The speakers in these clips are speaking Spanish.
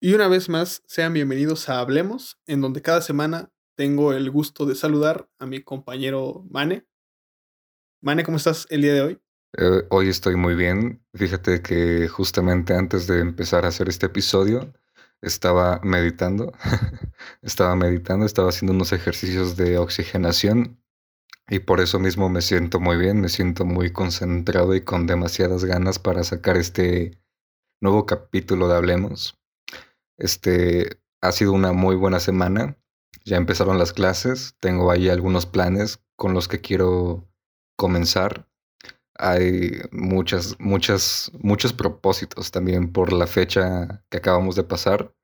Y una vez más, sean bienvenidos a Hablemos, en donde cada semana tengo el gusto de saludar a mi compañero Mane. Mane, ¿cómo estás el día de hoy? Eh, hoy estoy muy bien. Fíjate que justamente antes de empezar a hacer este episodio, estaba meditando. estaba meditando, estaba haciendo unos ejercicios de oxigenación y por eso mismo me siento muy bien, me siento muy concentrado y con demasiadas ganas para sacar este nuevo capítulo de Hablemos. Este ha sido una muy buena semana. Ya empezaron las clases. Tengo ahí algunos planes con los que quiero comenzar. Hay muchas, muchas, muchos propósitos también por la fecha que acabamos de pasar,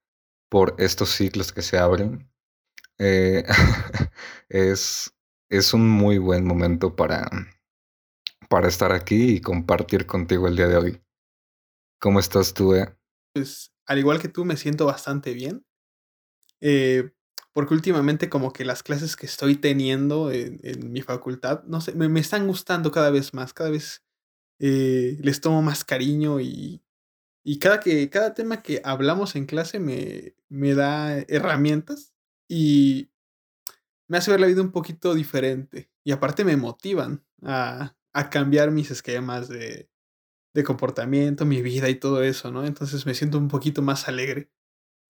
por estos ciclos que se abren. Eh, es, es un muy buen momento para, para estar aquí y compartir contigo el día de hoy. ¿Cómo estás tú, eh? Al igual que tú, me siento bastante bien. Eh, porque últimamente como que las clases que estoy teniendo en, mi facultad, no sé, me, están gustando cada vez más, cada vez eh, les tomo más cariño y, y, cada, que, cada tema que hablamos en clase me, me da herramientas y me hace ver la vida un poquito diferente. Y aparte me motivan a, a cambiar mis esquemas de, de comportamiento, mi vida y todo eso, ¿no? Entonces me siento un poquito más alegre.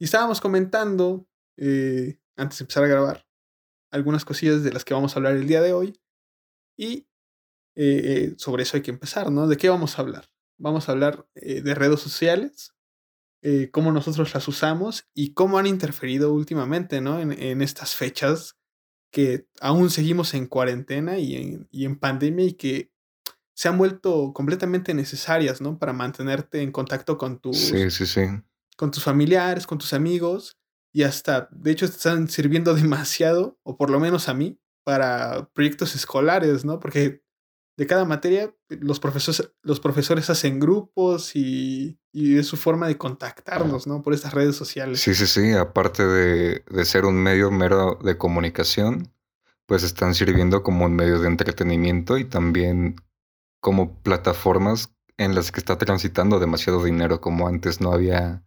Y estábamos comentando, eh, antes de empezar a grabar, algunas cosillas de las que vamos a hablar el día de hoy. Y eh, sobre eso hay que empezar, ¿no? ¿De qué vamos a hablar? Vamos a hablar eh, de redes sociales, cómo nosotros las usamos y cómo han interferido últimamente, ¿no? En, en estas fechas que aún seguimos en cuarentena y en, y en pandemia y que se han vuelto completamente necesarias, ¿no? Para mantenerte en contacto con tus, sí, sí, sí. con tus familiares, con tus amigos y hasta, de hecho, están sirviendo demasiado, o por lo menos a mí, para proyectos escolares, ¿no? Porque de cada materia los profesores, los profesores hacen grupos y, y es su forma de contactarnos, ¿no? Por estas redes sociales. Sí, sí, sí, aparte de, de ser un medio mero de comunicación, pues están sirviendo como un medio de entretenimiento y también como plataformas en las que está transitando demasiado dinero, como antes no había,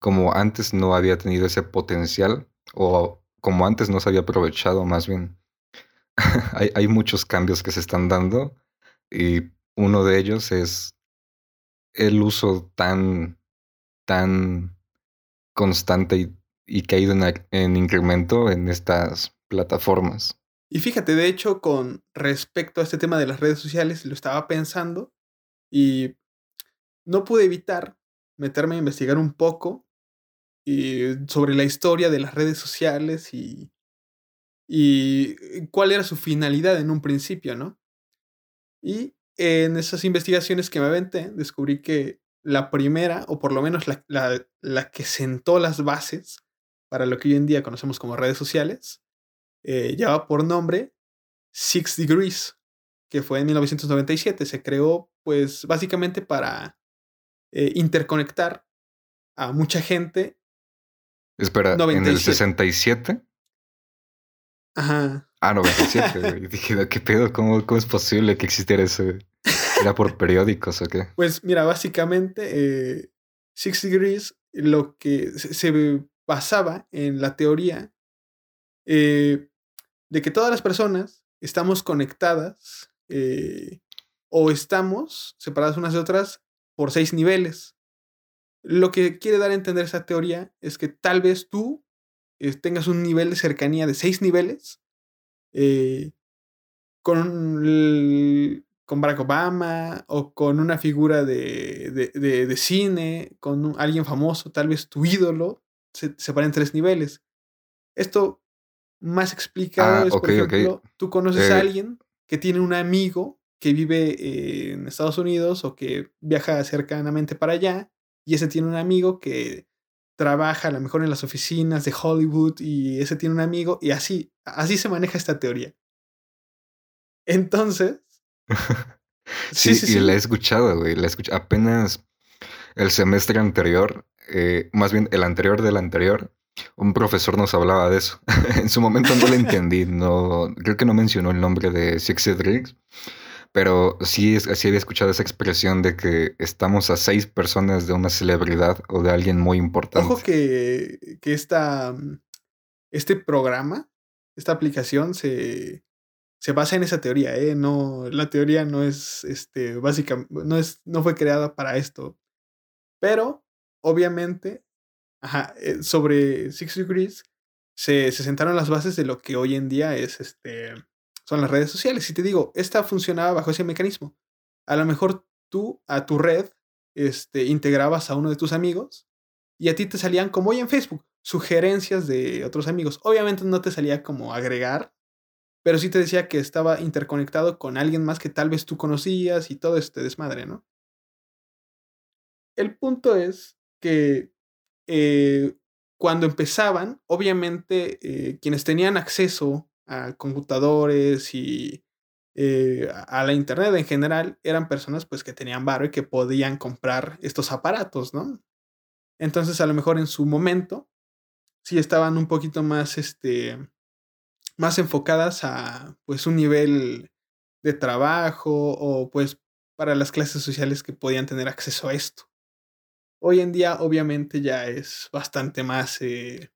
como antes no había tenido ese potencial, o como antes no se había aprovechado más bien. hay, muchos cambios que se están dando y uno de ellos es el uso tan, tan constante y, y caído en, en incremento en estas plataformas. Y fíjate, de hecho, con respecto a este tema de las redes sociales, lo estaba pensando y no pude evitar meterme a investigar un poco eh, sobre la historia de las redes sociales y, y cuál era su finalidad en un principio, ¿no? Y en esas investigaciones que me aventé, descubrí que la primera, o por lo menos la, la, la que sentó las bases para lo que hoy en día conocemos como redes sociales, eh, lleva por nombre Six Degrees, que fue en 1997. Se creó, pues, básicamente para eh, interconectar a mucha gente. Espera, ¿en el 67? Ajá. Ah, 97. y dije, ¿qué pedo? ¿Cómo, ¿Cómo, es posible que existiera eso? ¿Era por periódicos o qué? Pues mira, básicamente eh, Six Degrees lo que se basaba en la teoría eh, de que todas las personas estamos conectadas eh, o estamos separadas unas de otras por seis niveles. Lo que quiere dar a entender esa teoría es que tal vez tú eh, tengas un nivel de cercanía de seis niveles eh, con, con Barack Obama o con una figura de, de, cine, con alguien famoso, tal vez tu ídolo, se en tres niveles. Esto más explicado ah, es, por ejemplo, tú conoces a eh, alguien que tiene un amigo que vive en Estados Unidos o que viaja cercanamente para allá y ese tiene un amigo que trabaja a lo mejor en las oficinas de Hollywood y ese tiene un amigo y así, así se maneja esta teoría. Entonces... sí, sí, sí, la he escuchado, güey. La he apenas el semestre anterior, eh, más bien el anterior del anterior, un profesor nos hablaba de eso. en su momento no lo entendí, no, creo que no mencionó el nombre de Six Degrees, Pero sí, sí había escuchado esa expresión de que estamos a seis personas de una celebridad o de alguien muy importante. Ojo que, que esta, este programa, esta aplicación se, se basa en esa teoría, ¿eh? No, la teoría no es, este, básica, no es, no fue creada para esto. Pero, obviamente, ajá, eh, sobre Six Degrees se, se sentaron las bases de lo que hoy en día es, este, son las redes sociales. Y te digo, esta funcionaba bajo ese mecanismo. A lo mejor tú a tu red este, integrabas a uno de tus amigos y a ti te salían como hoy en Facebook, sugerencias de otros amigos. Obviamente no te salía como agregar, pero sí te decía que estaba interconectado con alguien más que tal vez tú conocías y todo este desmadre, ¿no? El punto es que eh, cuando empezaban, obviamente eh, quienes tenían acceso a computadores y eh, a la internet en general eran personas pues que tenían barro y que podían comprar estos aparatos, ¿no? Entonces a lo mejor en su momento sí estaban un poquito más, este, más enfocadas a pues un nivel de trabajo o pues para las clases sociales que podían tener acceso a esto. Hoy en día obviamente ya es bastante más eh,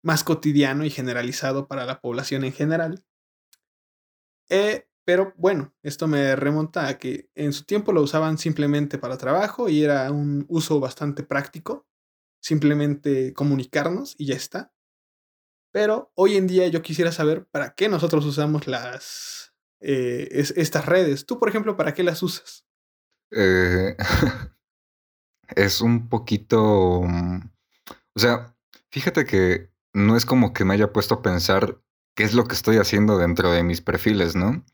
más cotidiano y generalizado para la población en general. Eh, pero bueno, esto me remonta a que en su tiempo lo usaban simplemente para trabajo y era un uso bastante práctico, simplemente comunicarnos y ya está. Pero hoy en día yo quisiera saber para qué nosotros usamos las eh, estas redes. Tú, por ejemplo, ¿para qué las usas? Eh, es un poquito, mm, o sea, fíjate que no es como que me haya puesto a pensar qué es lo que estoy haciendo dentro de mis perfiles, ¿no?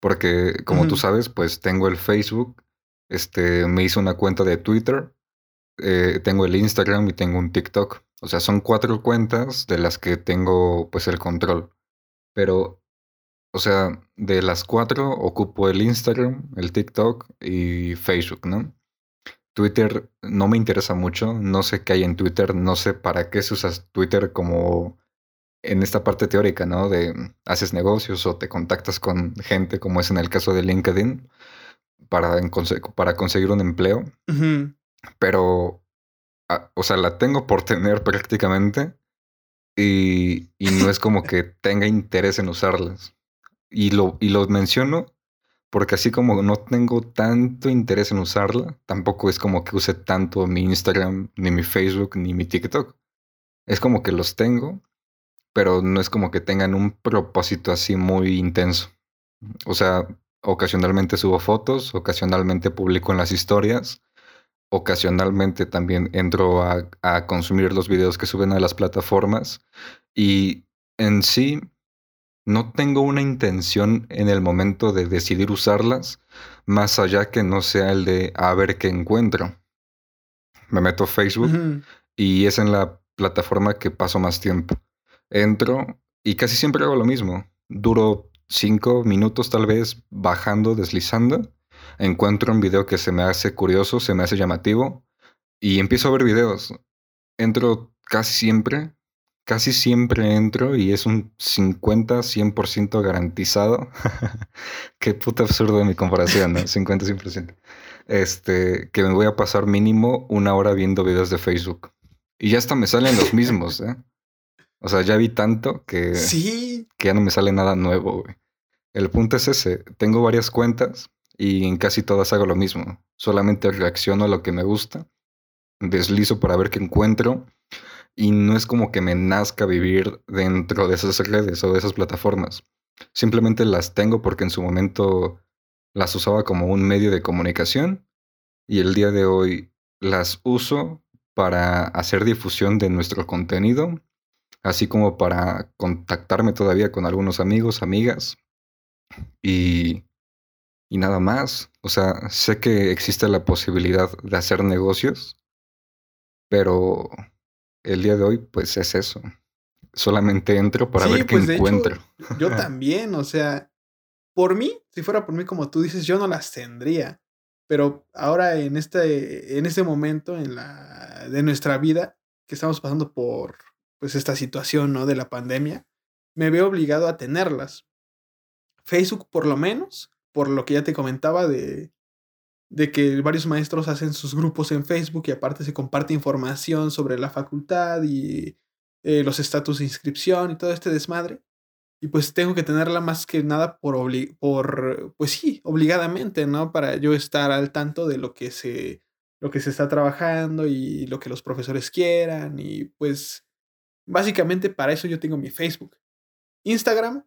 Porque como tú sabes, pues tengo el Facebook, este, me hice una cuenta de Twitter, eh, tengo el Instagram y tengo un TikTok. O sea, son cuatro cuentas de las que tengo pues el control. Pero, o sea, de las cuatro ocupo el Instagram, el TikTok y Facebook, ¿no? Twitter no me interesa mucho, no sé qué hay en Twitter, no sé para qué se usas Twitter como en esta parte teórica, ¿no? De haces negocios o te contactas con gente, como es en el caso de LinkedIn, para, para conseguir un empleo. Pero, ah, o sea, la tengo por tener prácticamente y, y no es como que tenga interés en usarlas. Y lo, y lo menciono porque así como no tengo tanto interés en usarla, tampoco es como que use tanto mi Instagram, ni mi Facebook, ni mi TikTok. Es como que los tengo, pero no es como que tengan un propósito así muy intenso. O sea, ocasionalmente subo fotos, ocasionalmente publico en las historias, ocasionalmente también entro a, a consumir los videos que suben a las plataformas y en sí no tengo una intención en el momento de decidir usarlas, más allá que no sea el de a ver qué encuentro. Me meto a Facebook y es en la plataforma que paso más tiempo. Entro y casi siempre hago lo mismo. Duro cinco minutos tal vez bajando, deslizando. Encuentro un video que se me hace curioso, se me hace llamativo y empiezo a ver videos. Entro casi siempre casi siempre entro y es un 50-100% garantizado. Qué puta absurdo mi comparación, ¿no? 50-100%. Este, que me voy a pasar mínimo una hora viendo videos de Facebook. Y ya hasta me salen los mismos, ¿eh? O sea, ya vi tanto que, ¿Sí? que ya no me sale nada nuevo, güey. El punto es ese. Tengo varias cuentas y en casi todas hago lo mismo. Solamente reacciono a lo que me gusta, deslizo para ver qué encuentro y no es como que me nazca vivir dentro de esas redes o de esas plataformas. Simplemente las tengo porque en su momento las usaba como un medio de comunicación y el día de hoy las uso para hacer difusión de nuestro contenido, así como para contactarme todavía con algunos amigos, amigas y, y nada más. O sea, sé que existe la posibilidad de hacer negocios, pero el día de hoy, pues es eso. Solamente entro para ver qué pues, encuentro. yo también, o sea, por mí, si fuera por mí, como tú dices, yo no las tendría. Pero ahora en este, en este momento en la, de nuestra vida, que estamos pasando por pues esta situación ¿no? de la pandemia, me veo obligado a tenerlas. Facebook por lo menos por lo que ya te comentaba de, de que varios maestros hacen sus grupos en Facebook y aparte se comparte información sobre la facultad y eh, los estatus de inscripción y todo este desmadre. Y pues tengo que tenerla más que nada por, por, pues sí, obligadamente, ¿no? Para yo estar al tanto de lo que se, lo que se está trabajando y lo que los profesores quieran. Y pues básicamente para eso yo tengo mi Facebook. Instagram,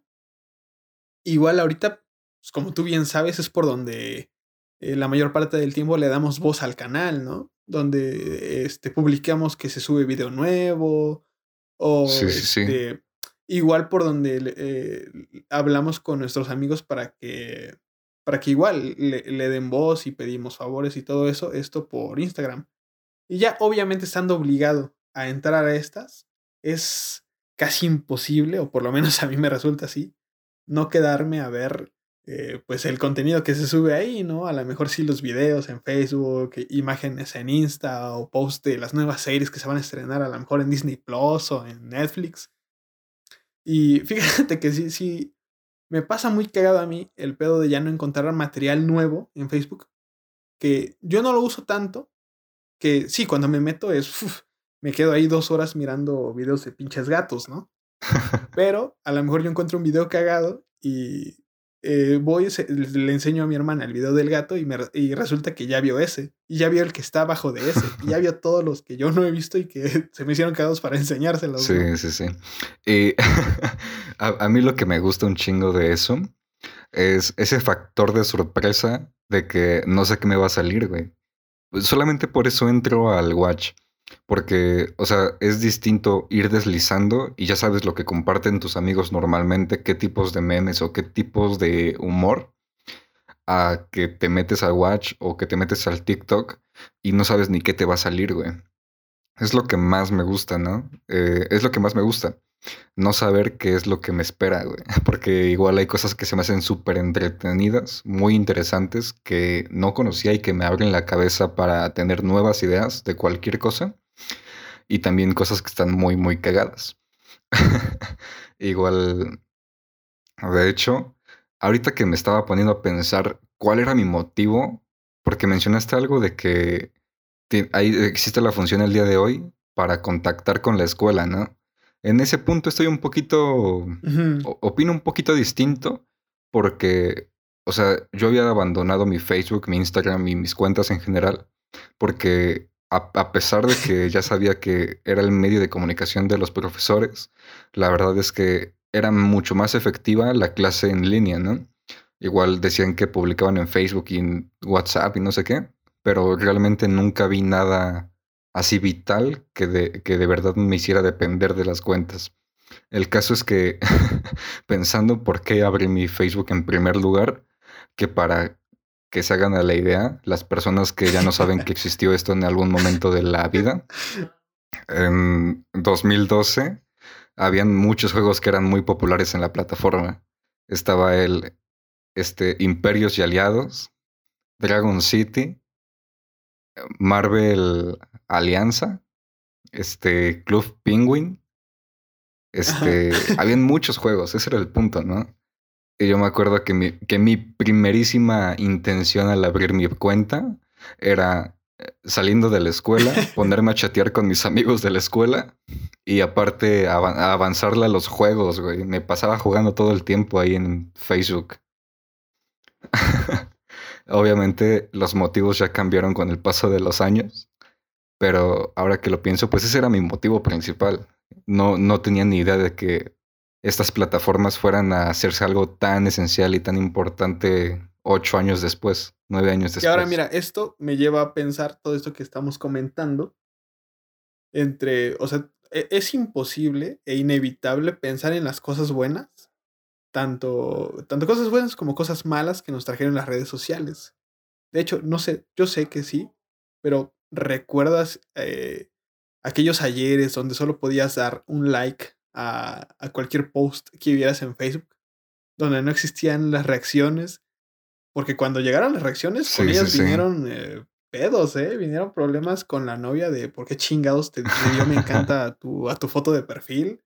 igual ahorita, pues como tú bien sabes, es por donde eh, la mayor parte del tiempo le damos voz al canal, ¿no? Donde este, publicamos que se sube video nuevo o este, igual por donde eh, hablamos con nuestros amigos para que para que igual le, le, den voz y pedimos favores y todo eso, esto por Instagram. Y ya obviamente estando obligado a entrar a estas, es casi imposible, o por lo menos a mí me resulta así, no quedarme a ver eh, pues el contenido que se sube ahí, ¿no? A lo mejor sí los videos en Facebook, imágenes en Insta o post de las nuevas series que se van a estrenar a lo mejor en Disney Plus o en Netflix. Y fíjate que sí, sí, me pasa muy cagado a mí el pedo de ya no encontrar material nuevo en Facebook, que yo no lo uso tanto, que sí, cuando me meto es, me quedo ahí dos horas mirando videos de pinches gatos, ¿no? Pero a lo mejor yo encuentro un video cagado y eh, voy, le enseño a mi hermana el video del gato y, me, y resulta que ya vio ese. Y ya vio el que está abajo de ese. Y ya vio todos los que yo no he visto y que se me hicieron cagados para enseñárselos. Sí, sí, sí. Y a, mí lo que me gusta un chingo de eso es ese factor de sorpresa de que no sé qué me va a salir, güey. Solamente por eso entro al watch. Porque, o sea, es distinto ir deslizando y ya sabes lo que comparten tus amigos normalmente, qué tipos de memes o qué tipos de humor, a que te metes al Watch o que te metes al TikTok y no sabes ni qué te va a salir, güey. Es lo que más me gusta, ¿no? Eh, es lo que más me gusta. No saber qué es lo que me espera, güey. Porque igual hay cosas que se me hacen súper entretenidas, muy interesantes, que no conocía y que me abren la cabeza para tener nuevas ideas de cualquier cosa y también cosas que están muy, muy cagadas. Igual, de hecho, ahorita que me estaba poniendo a pensar cuál era mi motivo, porque mencionaste algo de que ahí existe la función el día de hoy para contactar con la escuela, ¿no? En ese punto estoy un poquito, opino un poquito distinto, porque, o sea, yo había abandonado mi Facebook, mi Instagram y mis cuentas en general, porque a, pesar de que ya sabía que era el medio de comunicación de los profesores, la verdad es que era mucho más efectiva la clase en línea, ¿no? Igual decían que publicaban en Facebook y en WhatsApp y no sé qué, pero realmente nunca vi nada así vital que de, que de verdad me hiciera depender de las cuentas. El caso es que, pensando por qué abrí mi Facebook en primer lugar, que para que se hagan a la idea, las personas que ya no saben que existió esto en algún momento de la vida. En 2012 habían muchos juegos que eran muy populares en la plataforma. Estaba el este, Imperios y Aliados, Dragon City, Marvel Alianza, este, Club Penguin. Este, habían muchos juegos, ese era el punto, ¿no? Y yo me acuerdo que mi, que mi primerísima intención al abrir mi cuenta era eh, saliendo de la escuela, ponerme a chatear con mis amigos de la escuela y aparte avanzarle a los juegos, güey. Me pasaba jugando todo el tiempo ahí en Facebook. Obviamente los motivos ya cambiaron con el paso de los años, pero ahora que lo pienso, pues ese era mi motivo principal. No, no tenía ni idea de que estas plataformas fueran a hacerse algo tan esencial y tan importante ocho años después, nueve años después. Y ahora mira, esto me lleva a pensar todo esto que estamos comentando entre, o sea, e, es imposible e inevitable pensar en las cosas buenas, tanto, tanto cosas buenas como cosas malas que nos trajeron las redes sociales. De hecho, no sé, yo sé que sí, pero ¿recuerdas eh, aquellos ayeres donde solo podías dar un like a, cualquier post que vieras en Facebook, donde no existían las reacciones, porque cuando llegaron las reacciones, con ellas vinieron eh, pedos, ¿eh? Vinieron problemas con la novia de por qué chingados te, dio me encanta a tu, a tu foto de perfil,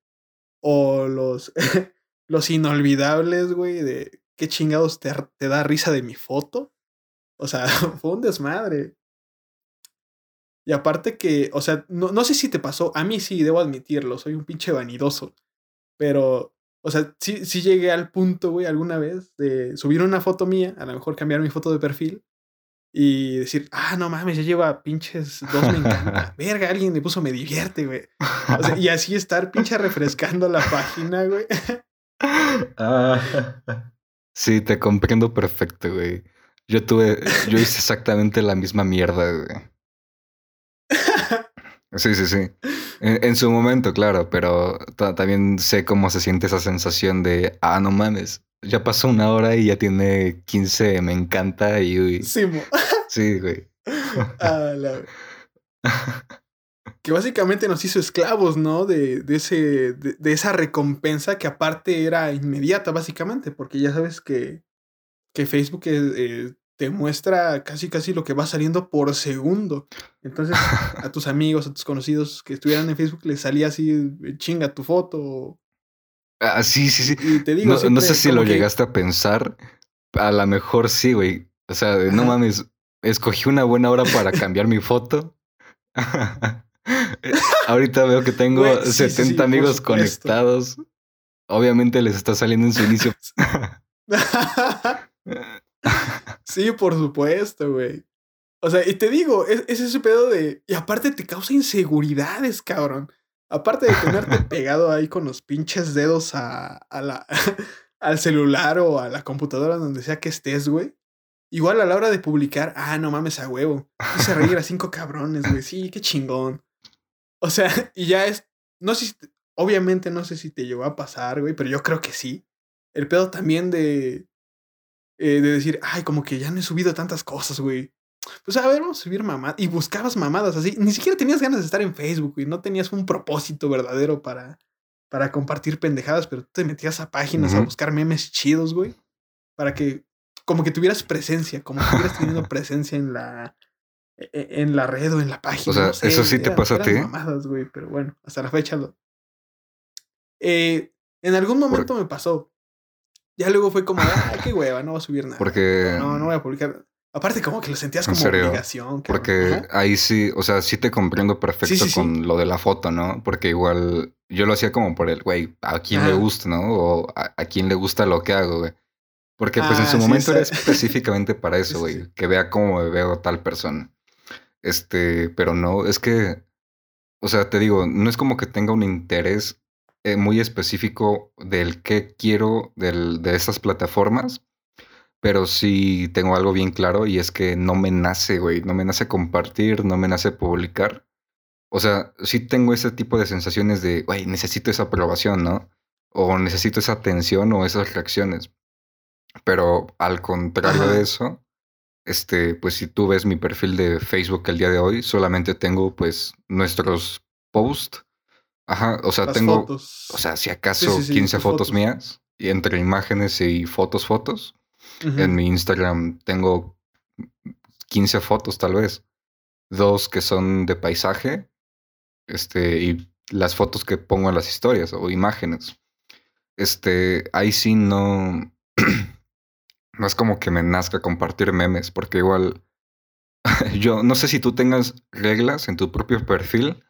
o los, los inolvidables, güey, de qué chingados te, te da risa de mi foto. O sea, fue un desmadre. Y aparte que, o sea, no, no sé si te pasó, a mí sí, debo admitirlo, soy un pinche vanidoso. Pero, o sea, sí, sí llegué al punto, güey, alguna vez de subir una foto mía, a lo mejor cambiar mi foto de perfil y decir, ah, no mames, ya lleva pinches dos, me encanta. Verga, alguien le puso me divierte, güey. O sea, y así estar pinche refrescando la página, güey. Ah, sí, te comprendo perfecto, güey. Yo tuve, yo hice exactamente la misma mierda, güey. Sí, sí, sí. En, su momento, claro, pero también sé cómo se siente esa sensación de, ah, no mames, ya pasó una hora y ya tiene 15, me encanta y... Sí, sí güey. Ah, que básicamente nos hizo esclavos, ¿no? De, de ese, de, esa recompensa que aparte era inmediata, básicamente, porque ya sabes que, que Facebook eh, te muestra casi casi lo que va saliendo por segundo. Entonces, a tus amigos, a tus conocidos que estuvieran en Facebook les salía así, eh, chinga tu foto. Ah, sí, sí, sí. Y te digo, no, sé si lo llegaste a pensar. A lo mejor sí, güey. O sea, no mames, escogí una buena hora para cambiar mi foto. Ahorita veo que tengo 70 amigos conectados. Obviamente les está saliendo en su inicio. Sí, por supuesto, güey. O sea, y te digo, es, ese pedo de. Y aparte te causa inseguridades, cabrón. Aparte de tenerte pegado ahí con los pinches dedos a, a la, al celular o a la computadora, donde sea que estés, güey. Igual a la hora de publicar, ah, no mames a huevo. Hice reír a cinco cabrones, güey. Sí, qué chingón. O sea, y ya es. No sé si. Obviamente no sé si te llegó a pasar, güey, pero yo creo que sí. El pedo también de eh, de decir, ay, como que ya no he subido tantas cosas, güey. Pues a ver, vamos a subir mamadas. Y buscabas mamadas así. Ni siquiera tenías ganas de estar en Facebook, güey. No tenías un propósito verdadero para, para compartir pendejadas, pero te metías a páginas a buscar memes chidos, güey. Para que, como que tuvieras presencia, como que estuvieras teniendo presencia en la, e, e, en la red o en la página. O sea, eso sí te pasa a ti. mamadas, güey, pero bueno, hasta la fecha lo. Eh, en algún momento me pasó. Ya luego fue como, ay, qué hueva, no voy a subir nada. Porque. No, no voy a publicar. Aparte, como que lo sentías como obligación. Porque ahí sí, o sea, sí te comprendo perfecto con lo de la foto, ¿no? Porque igual yo lo hacía como por el, güey, a quién le gusta, ¿no? O a, quién le gusta lo que hago, güey. Porque pues en ah, su momento era específicamente para eso, güey, que vea cómo me veo tal persona. Este, pero no, es que, o sea, te digo, no es como que tenga un interés eh, muy específico del qué quiero del, de esas plataformas, pero sí tengo algo bien claro y es que no me nace, güey, no me nace compartir, no me nace publicar. O sea, sí tengo ese tipo de sensaciones de, güey, necesito esa aprobación, ¿no? O necesito esa atención o esas reacciones. Pero al contrario de eso, este, pues si tú ves mi perfil de Facebook el día de hoy, solamente tengo pues nuestros posts Ajá, o sea, tengo, o sea, si acaso 15 fotos, mías, y entre imágenes y fotos, fotos. En mi Instagram tengo 15 fotos tal vez. Dos que son de paisaje, este, y las fotos que pongo en las historias o imágenes. Este, ahí sí no, no es como que me nazca compartir memes, porque igual, yo no sé si tú tengas reglas en tu propio perfil,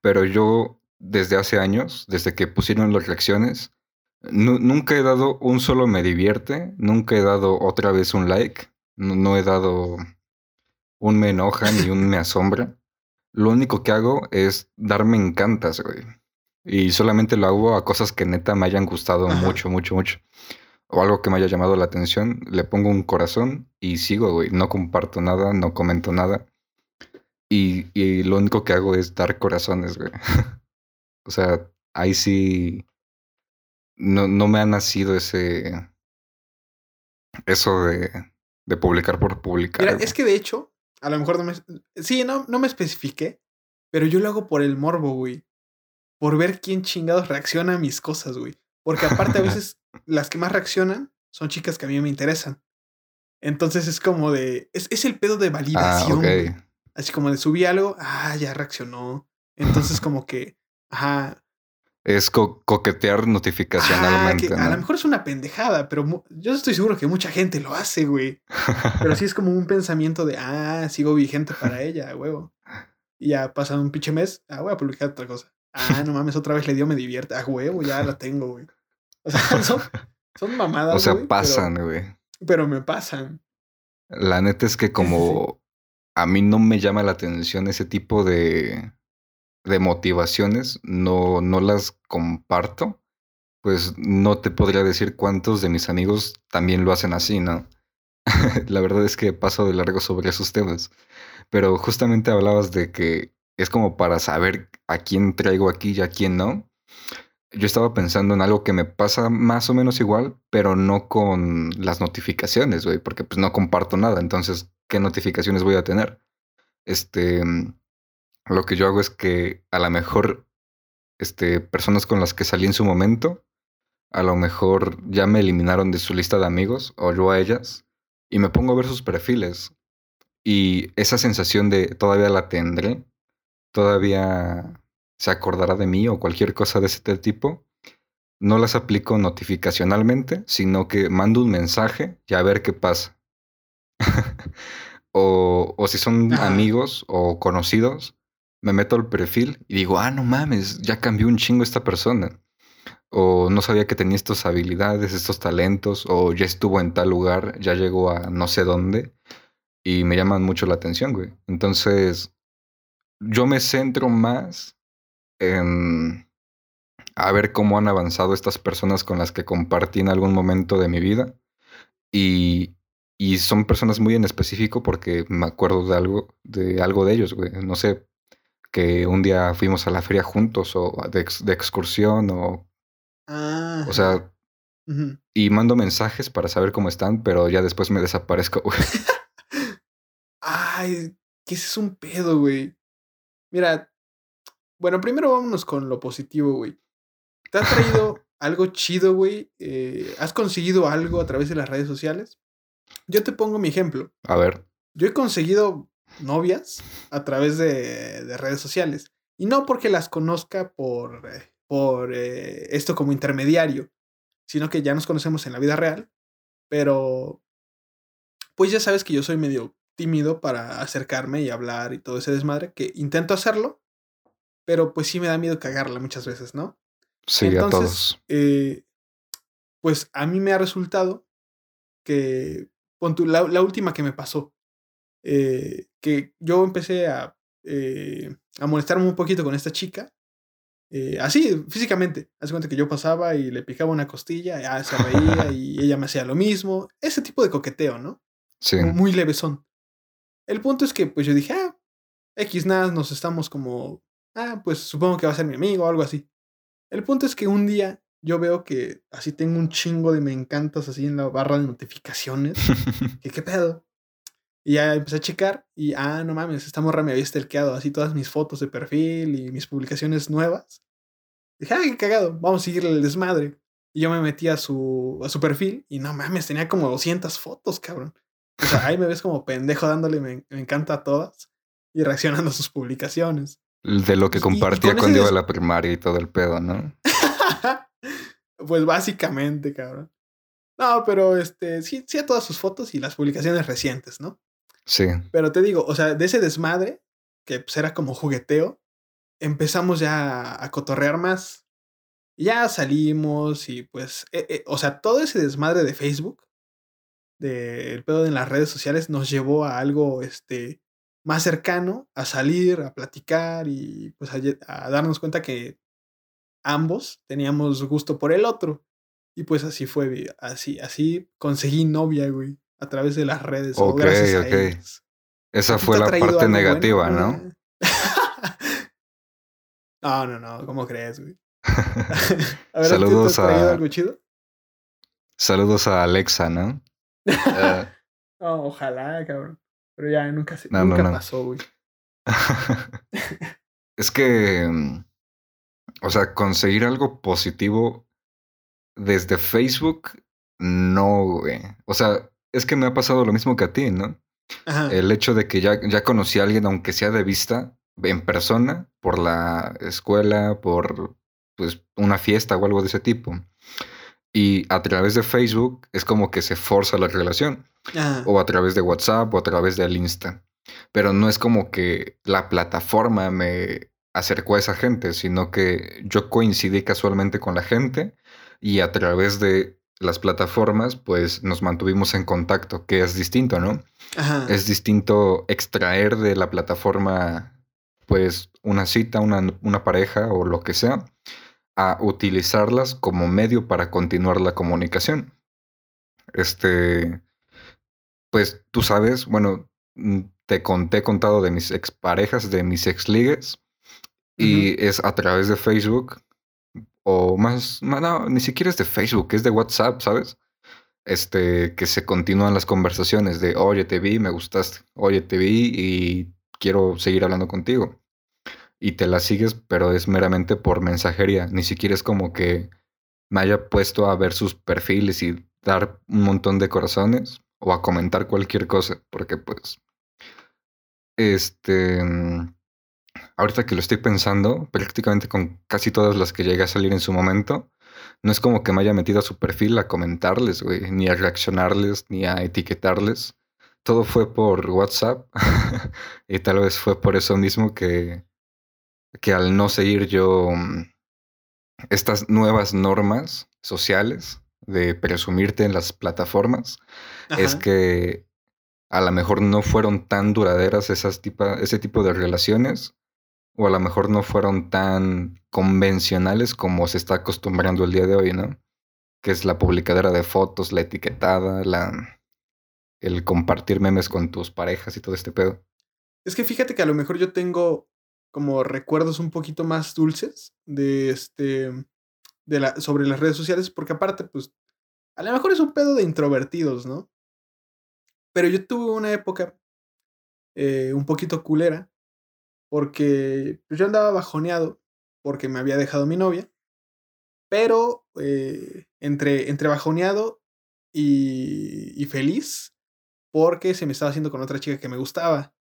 pero yo desde hace años, desde que pusieron las reacciones. nunca he dado un solo me divierte, nunca he dado otra vez un like, no, he dado un me enoja ni un me asombra. Lo único que hago es darme encantas, güey. Y solamente lo hago a cosas que neta me hayan gustado mucho, mucho, mucho. O algo que me haya llamado la atención, le pongo un corazón y sigo, güey. No comparto nada, no comento nada. Y, y lo único que hago es dar corazones, güey. O sea, ahí sí no, no me ha nacido ese. Eso de, de publicar por publicar. Mira, es que de hecho, a lo mejor no me. Sí, no, no me especifiqué, pero yo lo hago por el morbo, güey. Por ver quién chingados reacciona a mis cosas, güey. Porque aparte, a veces las que más reaccionan son chicas que a mí me interesan. Entonces es como de. Es, es el pedo de ah, validación. Así como de subí algo, ah, ya reaccionó. Entonces, como que Ajá. Es coquetear notificacionalmente. A lo mejor es una pendejada, pero yo estoy seguro que mucha gente lo hace, güey. Pero sí es como un pensamiento de, ah, sigo vigente para ella, huevo. Y ya pasado un pinche mes, ah, voy a publicar otra cosa. Ah, no mames, otra vez le dio, me divierte. Ah, huevo, ya la tengo, güey. O sea, son, mamadas. O sea, pasan, güey. Pero, me pasan. La neta es que como a mí no me llama la atención ese tipo de, de motivaciones, no, no las comparto, pues no te podría decir cuántos de mis amigos también lo hacen así, ¿no? la verdad es que paso de largo sobre esos temas. Pero justamente hablabas de que es como para saber a quién traigo aquí y a quién no. Yo estaba pensando en algo que me pasa más o menos igual, pero no con las notificaciones, güey, porque pues no comparto nada. Entonces, ¿qué notificaciones voy a tener? Este, lo que yo hago es que a lo mejor, este, personas con las que salí en su momento, a lo mejor ya me eliminaron de su lista de amigos o yo a ellas y me pongo a ver sus perfiles. Y esa sensación de todavía la tendré, todavía se acordará de mí o cualquier cosa de ese tipo, no las aplico notificacionalmente, sino que mando un mensaje y a ver qué pasa. o, o, si son amigos o conocidos, me meto al perfil y digo, ah, no mames, ya cambió un chingo esta persona. O no sabía que tenía estas habilidades, estos talentos, o ya estuvo en tal lugar, ya llegó a no sé dónde. Y me llaman mucho la atención, güey. Entonces, yo me centro más en a ver cómo han avanzado estas personas con las que compartí en algún momento de mi vida. Y, y son personas muy en específico porque me acuerdo de algo, de algo de ellos, güey. No sé, que un día fuimos a la feria juntos o de, de excursión o... O sea, y mando mensajes para saber cómo están, pero ya después me desaparezco, güey. Ay, que ese es un pedo, güey. Mira, bueno, primero vámonos con lo positivo, güey. ¿Te has traído algo chido, güey? Eh, ¿Has conseguido algo a través de las redes sociales? Yo te pongo mi ejemplo. A ver. Yo he conseguido novias a través de, redes sociales. Y no porque las conozca por, eh, por eh, esto como intermediario, sino que ya nos conocemos en la vida real. Pero, pues ya sabes que yo soy medio tímido para acercarme y hablar y todo ese desmadre, que intento hacerlo, pero pues sí me da miedo cagarla muchas veces, ¿no? Sí, a todos. Eh, pues a mí me ha resultado que, la última que me pasó, eh, que yo empecé a, eh, a molestarme un poquito con esta chica. Eh, así, físicamente. Hace cuenta que yo pasaba y le picaba una costilla, ya se reía y ella me hacía lo mismo. Ese tipo de coqueteo, ¿no? Sí. Muy levesón. El punto es que, pues yo dije, ah, X nada, nos estamos como, ah, pues supongo que va a ser mi amigo o algo así. El punto es que un día yo veo que así tengo un chingo de me encantas así en la barra de notificaciones. que qué pedo. Y ya empecé a checar y, ah, no mames, esta morra me había stalkeado así todas mis fotos de perfil y mis publicaciones nuevas. Dije, ay, qué cagado, vamos a seguirle el desmadre. Y yo me metí a su, a su perfil y no mames, tenía como 200 fotos, cabrón. O sea, ahí me ves como pendejo dándole me, encanta a todas y reaccionando a sus publicaciones. De lo que compartía cuando iba a la primaria y todo el pedo, ¿no? pues básicamente, cabrón. No, pero este, sí, sí a todas sus fotos y las publicaciones recientes, ¿no? Sí. Pero te digo, o sea, de ese desmadre, que pues era como jugueteo, empezamos ya a cotorrear más. Ya salimos y pues, eh, eh, o sea, todo ese desmadre de Facebook, del pedo en las redes sociales, nos llevó a algo este, más cercano, a salir, a platicar y pues a, darnos cuenta que ambos teníamos gusto por el otro. Y pues así fue, así, así conseguí novia, güey a través de las redes. Ok, ok. Esa fue la parte negativa, ¿no? no, no, no, ¿cómo crees, güey? a ver, Saludos a. Algo chido? Saludos a Alexa, ¿no? ojalá, cabrón. Pero ya nunca, se, nunca pasó, güey. es que. Mm, o sea, conseguir algo positivo desde Facebook, no, güey. O sea, es que me ha pasado lo mismo que a ti, ¿no? El hecho de que ya, ya conocí a alguien, aunque sea de vista, en persona, por la escuela, por pues una fiesta o algo de ese tipo. Y a través de Facebook es como que se forza la relación. O a través de WhatsApp o a través del Insta. Pero no es como que la plataforma me acercó a esa gente, sino que yo coincidí casualmente con la gente y a través de las plataformas, pues nos mantuvimos en contacto, que es distinto, ¿no? Es distinto extraer de la plataforma, pues, una cita, una, una pareja o lo que sea, a utilizarlas como medio para continuar la comunicación. Este, pues tú sabes, bueno, mm, te conté contado de mis exparejas, de mis exligues, y es a través de Facebook, o más, no, ni siquiera es de Facebook, es de WhatsApp, ¿sabes? Este, que se continúan las conversaciones de, oye, te vi, me gustaste, oye, te vi y quiero seguir hablando contigo. Y te la sigues, pero es meramente por mensajería, ni siquiera es como que me haya puesto a ver sus perfiles y dar un montón de corazones o a comentar cualquier cosa, porque pues, este, mm, ahorita que lo estoy pensando, prácticamente con casi todas las que llegué a salir en su momento, no es como que me haya metido a su perfil a comentarles, güey, ni a reaccionarles, ni a etiquetarles. Todo fue por WhatsApp y tal vez fue por eso mismo que, que al no seguir yo mm, estas nuevas normas sociales, de presumirte en las plataformas es que a lo mejor no fueron tan duraderas esas ese tipo de relaciones o a lo mejor no fueron tan convencionales como se está acostumbrando el día de hoy, ¿no? Que es la publicadera de fotos, la etiquetada, la el compartir memes con tus parejas y todo este pedo. Es que fíjate que a lo mejor yo tengo como recuerdos un poquito más dulces de este sobre las redes sociales, porque aparte, pues, a lo mejor es un pedo de introvertidos, ¿no? Pero yo tuve una época eh, un poquito culera, porque pues, yo andaba bajoneado porque me había dejado mi novia, pero eh, entre, entre bajoneado y, y feliz, porque se me estaba haciendo con otra chica que me gustaba.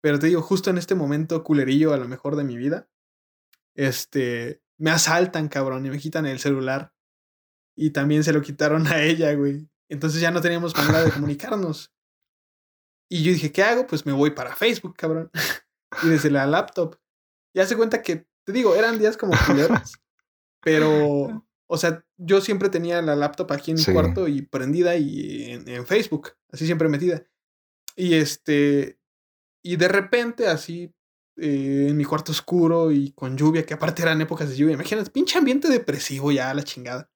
Pero te digo, justo en este momento culerillo a lo mejor de mi vida, este, me asaltan, cabrón, y me quitan el celular. Y también se lo quitaron a ella, güey. Entonces ya no teníamos manera de comunicarnos. Y yo dije, ¿qué hago? Pues me voy para Facebook, cabrón. y desde la laptop. Ya se cuenta que, te digo, eran días como culeros. pero, o sea, yo siempre tenía la laptop aquí en mi cuarto y prendida y en, en, Facebook, así siempre metida. Y este, y de repente, así eh, en mi cuarto oscuro y con lluvia, que aparte eran épocas de lluvia. Imagínate, pinche ambiente depresivo ya, la chingada.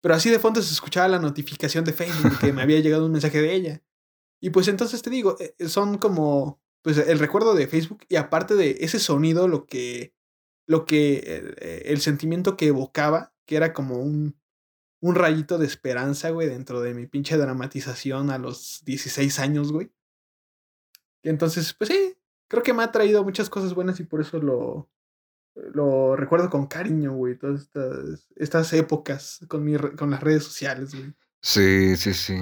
Pero así de fondo se escuchaba la notificación de Facebook que me había llegado un mensaje de ella. Y pues entonces te digo, eh, son como pues el recuerdo de Facebook y aparte de ese sonido lo que lo que eh, el sentimiento que evocaba, que era como un un rayito de esperanza, güey, dentro de mi pinche dramatización a los 16 años, güey. Entonces, pues sí, creo que me ha traído muchas cosas buenas y por eso lo, lo recuerdo con cariño, güey, todas estas, estas épocas con, mi, con las redes sociales, güey. Sí, sí, sí.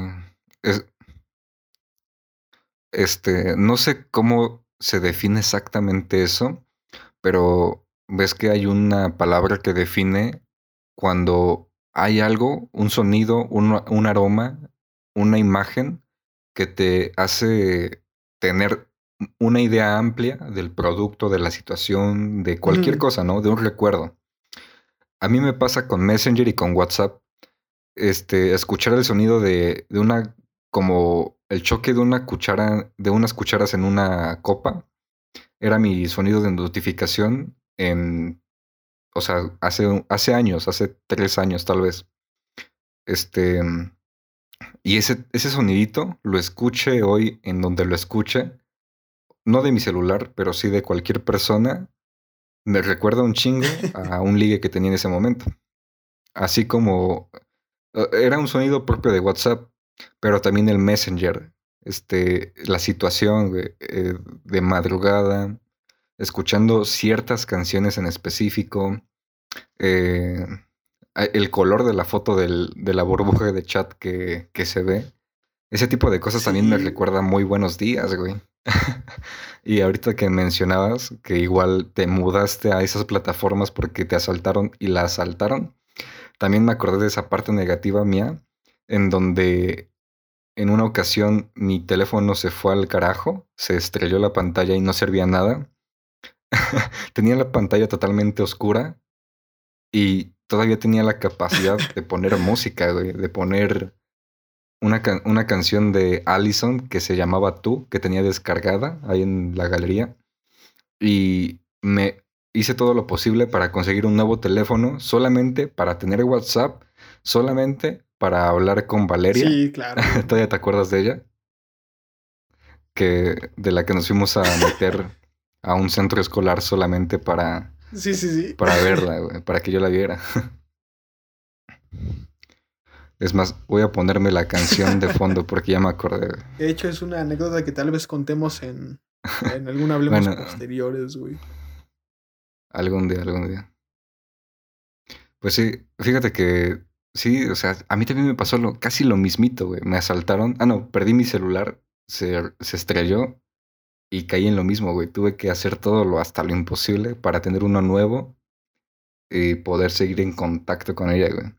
Este, no sé cómo se define exactamente eso, pero ves que hay una palabra que define cuando hay algo, un sonido, un, un aroma, una imagen que te hace tener una idea amplia del producto, de la situación, de cualquier cosa, ¿no? De un recuerdo. A mí me pasa con Messenger y con WhatsApp, este, escuchar el sonido de, de una, como el choque de una cuchara, de unas cucharas en una copa, era mi sonido de notificación en, o sea, hace, hace años, hace tres años tal vez. Este, y ese, ese sonidito lo escuche hoy en donde lo escuche no de mi celular, pero sí de cualquier persona, me recuerda un chingo a un ligue que tenía en ese momento. Así como eh, era un sonido propio de WhatsApp, pero también el Messenger, este, la situación de, eh, de madrugada, escuchando ciertas canciones en específico, eh, el color de la foto del, de la burbuja de chat que, que se ve, Ese tipo de cosas también me recuerda muy buenos días, güey. y ahorita que mencionabas que igual te mudaste a esas plataformas porque te asaltaron y la asaltaron, también me acordé de esa parte negativa mía, en donde en una ocasión mi teléfono se fue al carajo, se estrelló la pantalla y no servía nada. tenía la pantalla totalmente oscura y todavía tenía la capacidad de poner música, de poner una, una canción de Allison que se llamaba Tú, que tenía descargada ahí en la galería. Y me hice todo lo posible para conseguir un nuevo teléfono solamente para tener WhatsApp, solamente para hablar con Valeria. Sí, claro. ¿Todavía te acuerdas de ella? Que de la que nos fuimos a meter a un centro escolar solamente para, Sí, sí, sí. para verla, para que yo la viera. Es más, voy a ponerme la canción de fondo porque ya me acordé. De hecho, es una anécdota que tal vez contemos en, en algún hablemos Bueno. posteriores, güey. Algún día, algún día. Pues sí, fíjate que sí, o sea, a mí también me pasó lo, casi lo mismito, güey. Me asaltaron. Ah, no, perdí mi celular, se, se estrelló y caí en lo mismo, güey. Tuve que hacer todo lo hasta lo imposible para tener uno nuevo y poder seguir en contacto con ella, güey.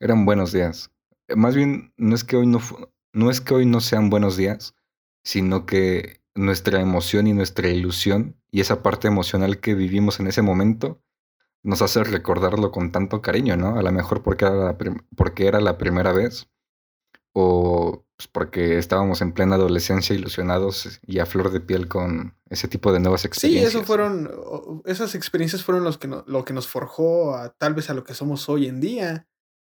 Eran buenos días. Más bien, no es que hoy no, no es que hoy no sean buenos días, sino que nuestra emoción y nuestra ilusión y esa parte emocional que vivimos en ese momento nos hace recordarlo con tanto cariño, ¿no? A lo mejor porque era la, porque era la primera vez o pues, porque estábamos en plena adolescencia ilusionados y a flor de piel con ese tipo de nuevas Sí, experiencias. eso fueron, esas experiencias fueron los que no- lo que nos forjó a tal vez a lo que somos hoy en día.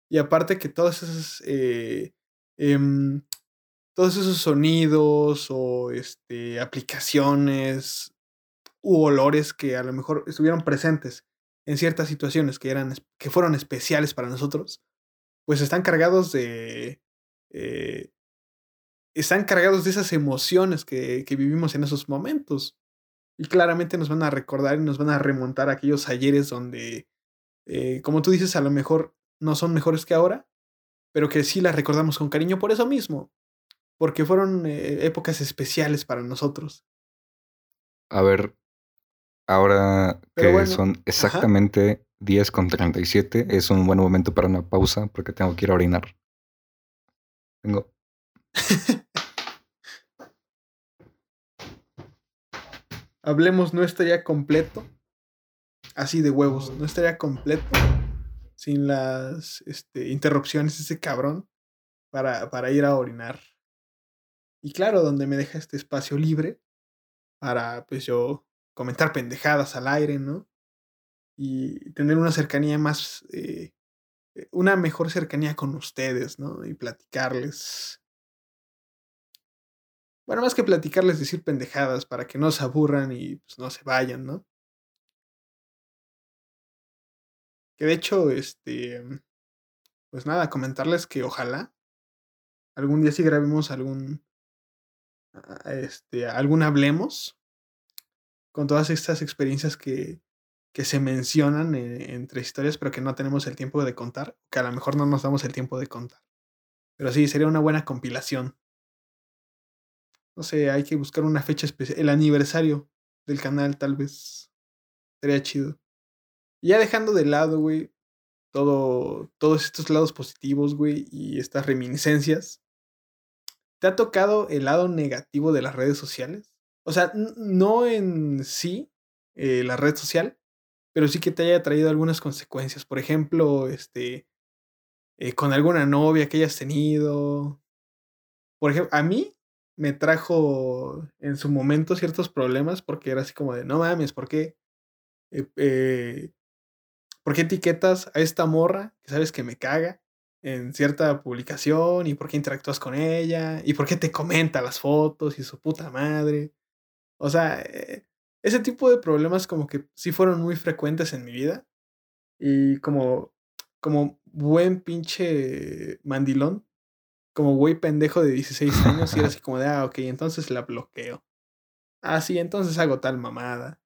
Y aparte que todas esas, eh, em, todos esos sonidos o este, aplicaciones u olores que a lo mejor estuvieron presentes en ciertas situaciones que, eran, que fueron especiales para nosotros, pues están cargados de... eh, están cargados de esas emociones que, que vivimos en esos momentos. Y claramente nos van a recordar y nos van a remontar a aquellos ayeres donde, eh, como tú dices, a lo mejor no son mejores que ahora, pero que sí las recordamos con cariño por eso mismo, porque fueron eh, épocas especiales para nosotros. A ver, ahora Pero que bueno, son exactamente 10 con 37, es un buen momento para una pausa porque tengo que ir a orinar. Tengo. Hablemos no estaría completo, así de huevos, no estaría completo sin las este, interrupciones de ese cabrón para, para ir a orinar. Y claro, donde me deja este espacio libre para pues yo comentar pendejadas al aire, ¿no? Y tener una cercanía más, eh, eh, una mejor cercanía con ustedes, ¿no? Y platicarles. Bueno, más que platicarles, decir pendejadas para que no se aburran y pues, no se vayan, ¿no? Que de hecho, este, pues nada, comentarles que ojalá algún día sí grabemos algún, ah, este, algún hablemos con todas estas experiencias que, que se mencionan eh, entre historias, pero que no tenemos el tiempo de contar, que a lo mejor no nos damos el tiempo de contar. Pero sí, sería una buena compilación. No sé, hay que buscar una fecha especial, el aniversario del canal tal vez. Sería chido. Ya dejando de lado, güey, todo, todos estos lados positivos, güey, y estas reminiscencias. ¿Te ha tocado el lado negativo de las redes sociales? O sea, no en sí eh, la red social, pero sí que te haya traído algunas consecuencias. Por ejemplo, este, eh, con alguna novia que hayas tenido. Por ejemplo, a mí me trajo en su momento ciertos problemas porque era así como de, no mames, ¿por qué? Eh, ¿Por qué etiquetas a esta morra que sabes que me caga en cierta publicación? ¿Y por qué interactúas con ella? ¿Y por qué te comenta las fotos y su puta madre? O sea, eh, ese tipo de problemas como que sí fueron muy frecuentes en mi vida. Y como, como buen pinche mandilón, como güey pendejo de 16 años, y era así como de, ah, ok, entonces la bloqueo. Ah, sí, entonces hago tal mamada.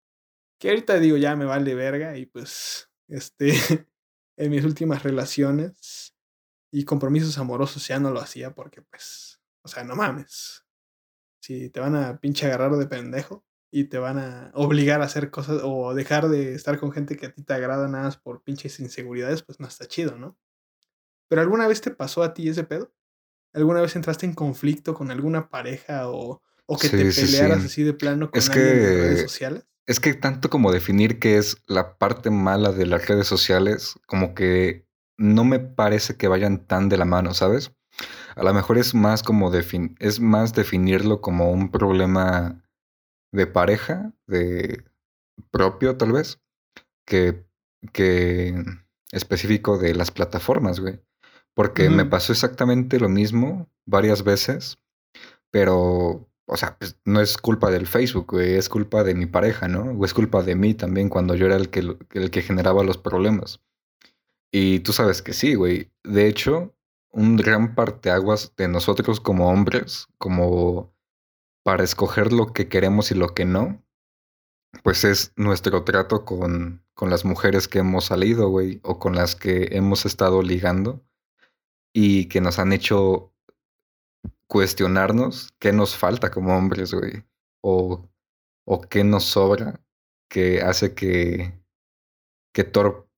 Que ahorita digo, ya me vale verga y pues, este, en mis últimas relaciones y compromisos amorosos ya no lo hacía porque pues O sea, no mames. Si te van a pinche agarrar de pendejo y te van a obligar a hacer cosas o dejar de estar con gente que a ti te agrada nada más por pinches inseguridades, pues no está chido, ¿no? Pero ¿alguna vez te pasó a ti ese pedo? ¿Alguna vez entraste en conflicto con alguna pareja o, o que te pelearas así de plano con es alguien que, redes sociales? Es que tanto como definir qué es la parte mala de las redes sociales, como que no me parece que vayan tan de la mano, ¿sabes? A lo mejor es más como defin es más definirlo como un problema de pareja, de propio tal vez, que, que específico de las plataformas, güey. Porque me pasó exactamente lo mismo varias veces, pero, o sea, pues, no es culpa del Facebook, güey, es culpa de mi pareja, ¿no? O es culpa de mí también cuando yo era el que, el que generaba los problemas. Y tú sabes que sí, güey. De hecho, un gran parteaguas de nosotros como hombres, como para escoger lo que queremos y lo que no, pues es nuestro trato con, con las mujeres que hemos salido, güey, o con las que hemos estado ligando y que nos han hecho cuestionarnos qué nos falta como hombres, güey, o, o qué nos sobra que hace que, que,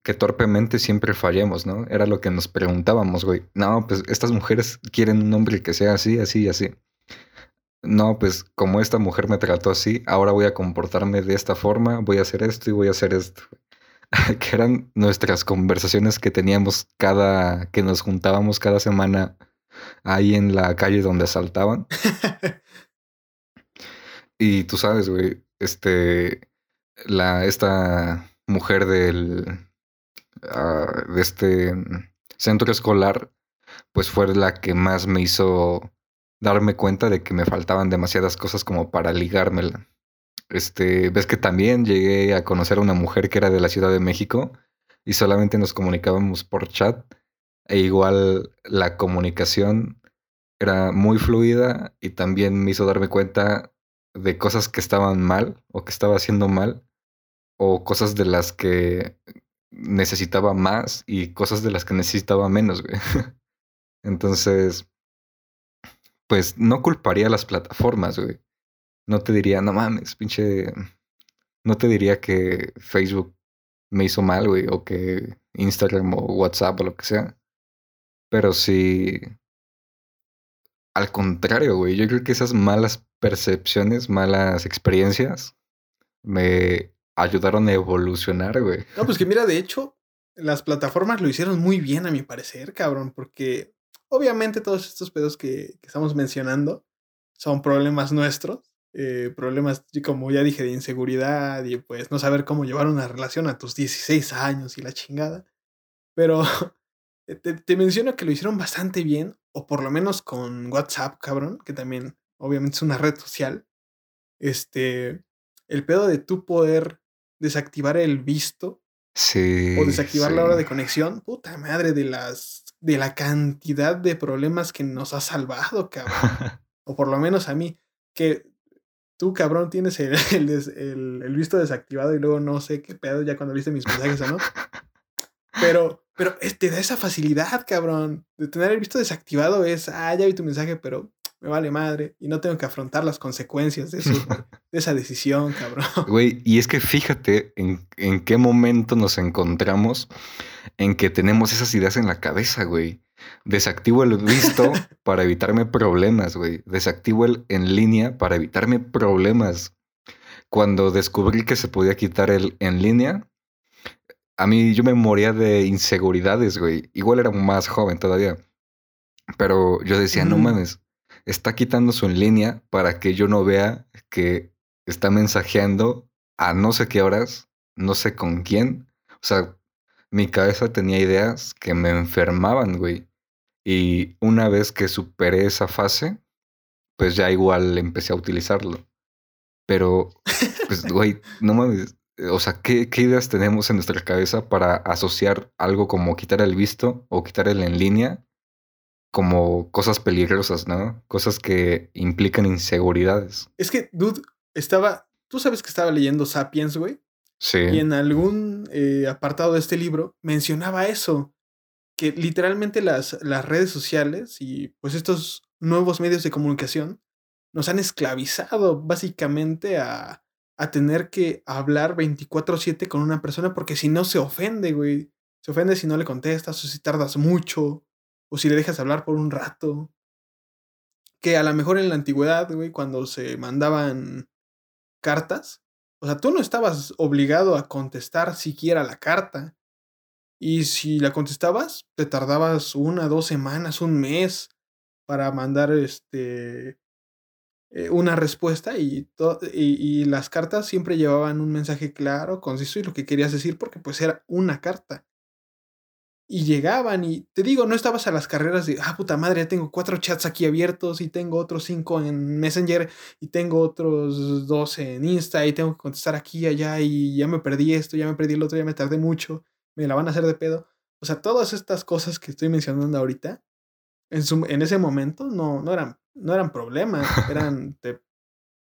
que torpemente siempre fallemos, ¿no? Era lo que nos preguntábamos, güey. No, pues estas mujeres quieren un hombre que sea así, así y así no, pues como esta mujer me trató así, ahora voy a comportarme de esta forma, voy a hacer esto y voy a hacer esto. que eran nuestras conversaciones que teníamos cada, que nos juntábamos cada semana ahí en la calle donde asaltaban. y tú sabes, güey, este, la, esta mujer del, ah, de este centro escolar, pues fue la que más me hizo darme cuenta de que me faltaban demasiadas cosas como para ligármela. Este, ves que también llegué a conocer a una mujer que era de la Ciudad de México y solamente nos comunicábamos por chat e igual la comunicación era muy fluida y también me hizo darme cuenta de cosas que estaban mal o que estaba haciendo mal o cosas de las que necesitaba más y cosas de las que necesitaba menos, Entonces, pues no culparía a las plataformas, güey. No te diría, no mames, pinche. No te diría que Facebook me hizo mal, güey, o que Instagram o WhatsApp o lo que sea. Pero sí. Al contrario, güey, yo creo que esas malas percepciones, malas experiencias me ayudaron a evolucionar, güey. No, pues que mira, de hecho, las plataformas lo hicieron muy bien, a mi parecer, cabrón, porque Obviamente todos estos pedos que, estamos mencionando son problemas nuestros, eh, problemas, como ya dije, de inseguridad y pues no saber cómo llevar una relación a tus 16 años y la chingada. Pero te, menciono que lo hicieron bastante bien, o por lo menos con WhatsApp, cabrón, que también obviamente es una red social. Este, el pedo de tú poder desactivar el visto Sí. O desactivar la hora de conexión. Puta madre de las. de la cantidad de problemas que nos ha salvado, cabrón. o por lo menos a mí. Que tú, cabrón, tienes el, el, visto desactivado y luego no sé qué pedo ya cuando viste mis mensajes o no. Pero, pero te da esa facilidad, cabrón. De tener el visto desactivado es, ah, ya vi tu mensaje, pero me vale madre y no tengo que afrontar las consecuencias de, de esa decisión, cabrón. Güey, y es que fíjate en, en, qué momento nos encontramos en que tenemos esas ideas en la cabeza, güey. Desactivo el visto para evitarme problemas, güey. Desactivo el en línea para evitarme problemas. Cuando descubrí que se podía quitar el en línea, a mí yo me moría de inseguridades, güey. Igual era más joven todavía. Pero yo decía, no mames, está quitando su en línea para que yo no vea que está mensajeando a no sé qué horas, no sé con quién. O sea, mi cabeza tenía ideas que me enfermaban, güey. Y una vez que superé esa fase, pues ya igual empecé a utilizarlo. Pero, pues, güey, no mames. O sea, ¿qué, ¿qué, ideas tenemos en nuestra cabeza para asociar algo como quitar el visto o quitar el en línea como cosas peligrosas, ¿no? Cosas que implican inseguridades. Es que, dude, estaba, tú sabes que estaba leyendo Sapiens, güey. Sí. Y en algún eh, apartado de este libro mencionaba eso, que literalmente las, las redes sociales y pues estos nuevos medios de comunicación nos han esclavizado básicamente a, a tener que hablar 24/7 con una persona porque si no se ofende, güey. Se ofende si no le contestas o si tardas mucho o si le dejas hablar por un rato. Que a lo mejor en la antigüedad, güey, cuando se mandaban cartas, o sea, tú no estabas obligado a contestar siquiera la carta. Y si la contestabas, te tardabas una, dos semanas, un mes para mandar este eh, una respuesta y, y, y, las cartas siempre llevaban un mensaje claro, conciso y lo que querías decir porque pues era una carta. Y llegaban y te digo, no estabas a las carreras de, ah, puta madre, ya tengo cuatro chats aquí abiertos y tengo otros cinco en Messenger y tengo otros dos en Insta y tengo que contestar aquí y allá y ya me perdí esto, ya me perdí el otro, ya me tardé mucho, me la van a hacer de pedo. O sea, todas estas cosas que estoy mencionando ahorita, en, su, en ese momento no, no, eran, no eran problemas, eran, te,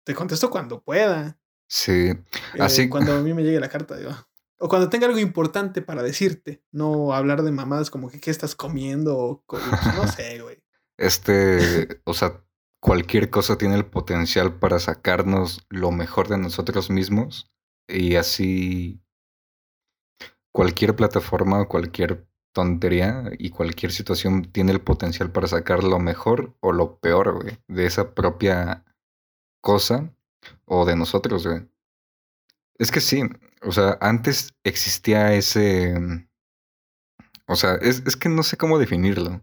te contesto cuando pueda. Sí, así. Eh, cuando a mí me llegue la carta, digo. O cuando tenga algo importante para decirte, no hablar de mamadas como que qué estás comiendo o pues, no sé, güey. Este, o sea, cualquier cosa tiene el potencial para sacarnos lo mejor de nosotros mismos y así cualquier plataforma o cualquier tontería y cualquier situación tiene el potencial para sacar lo mejor o lo peor, güey, de esa propia cosa o de nosotros, güey. Es que sí, o sea, antes existía ese... Mm, o sea, es, es que no sé cómo definirlo.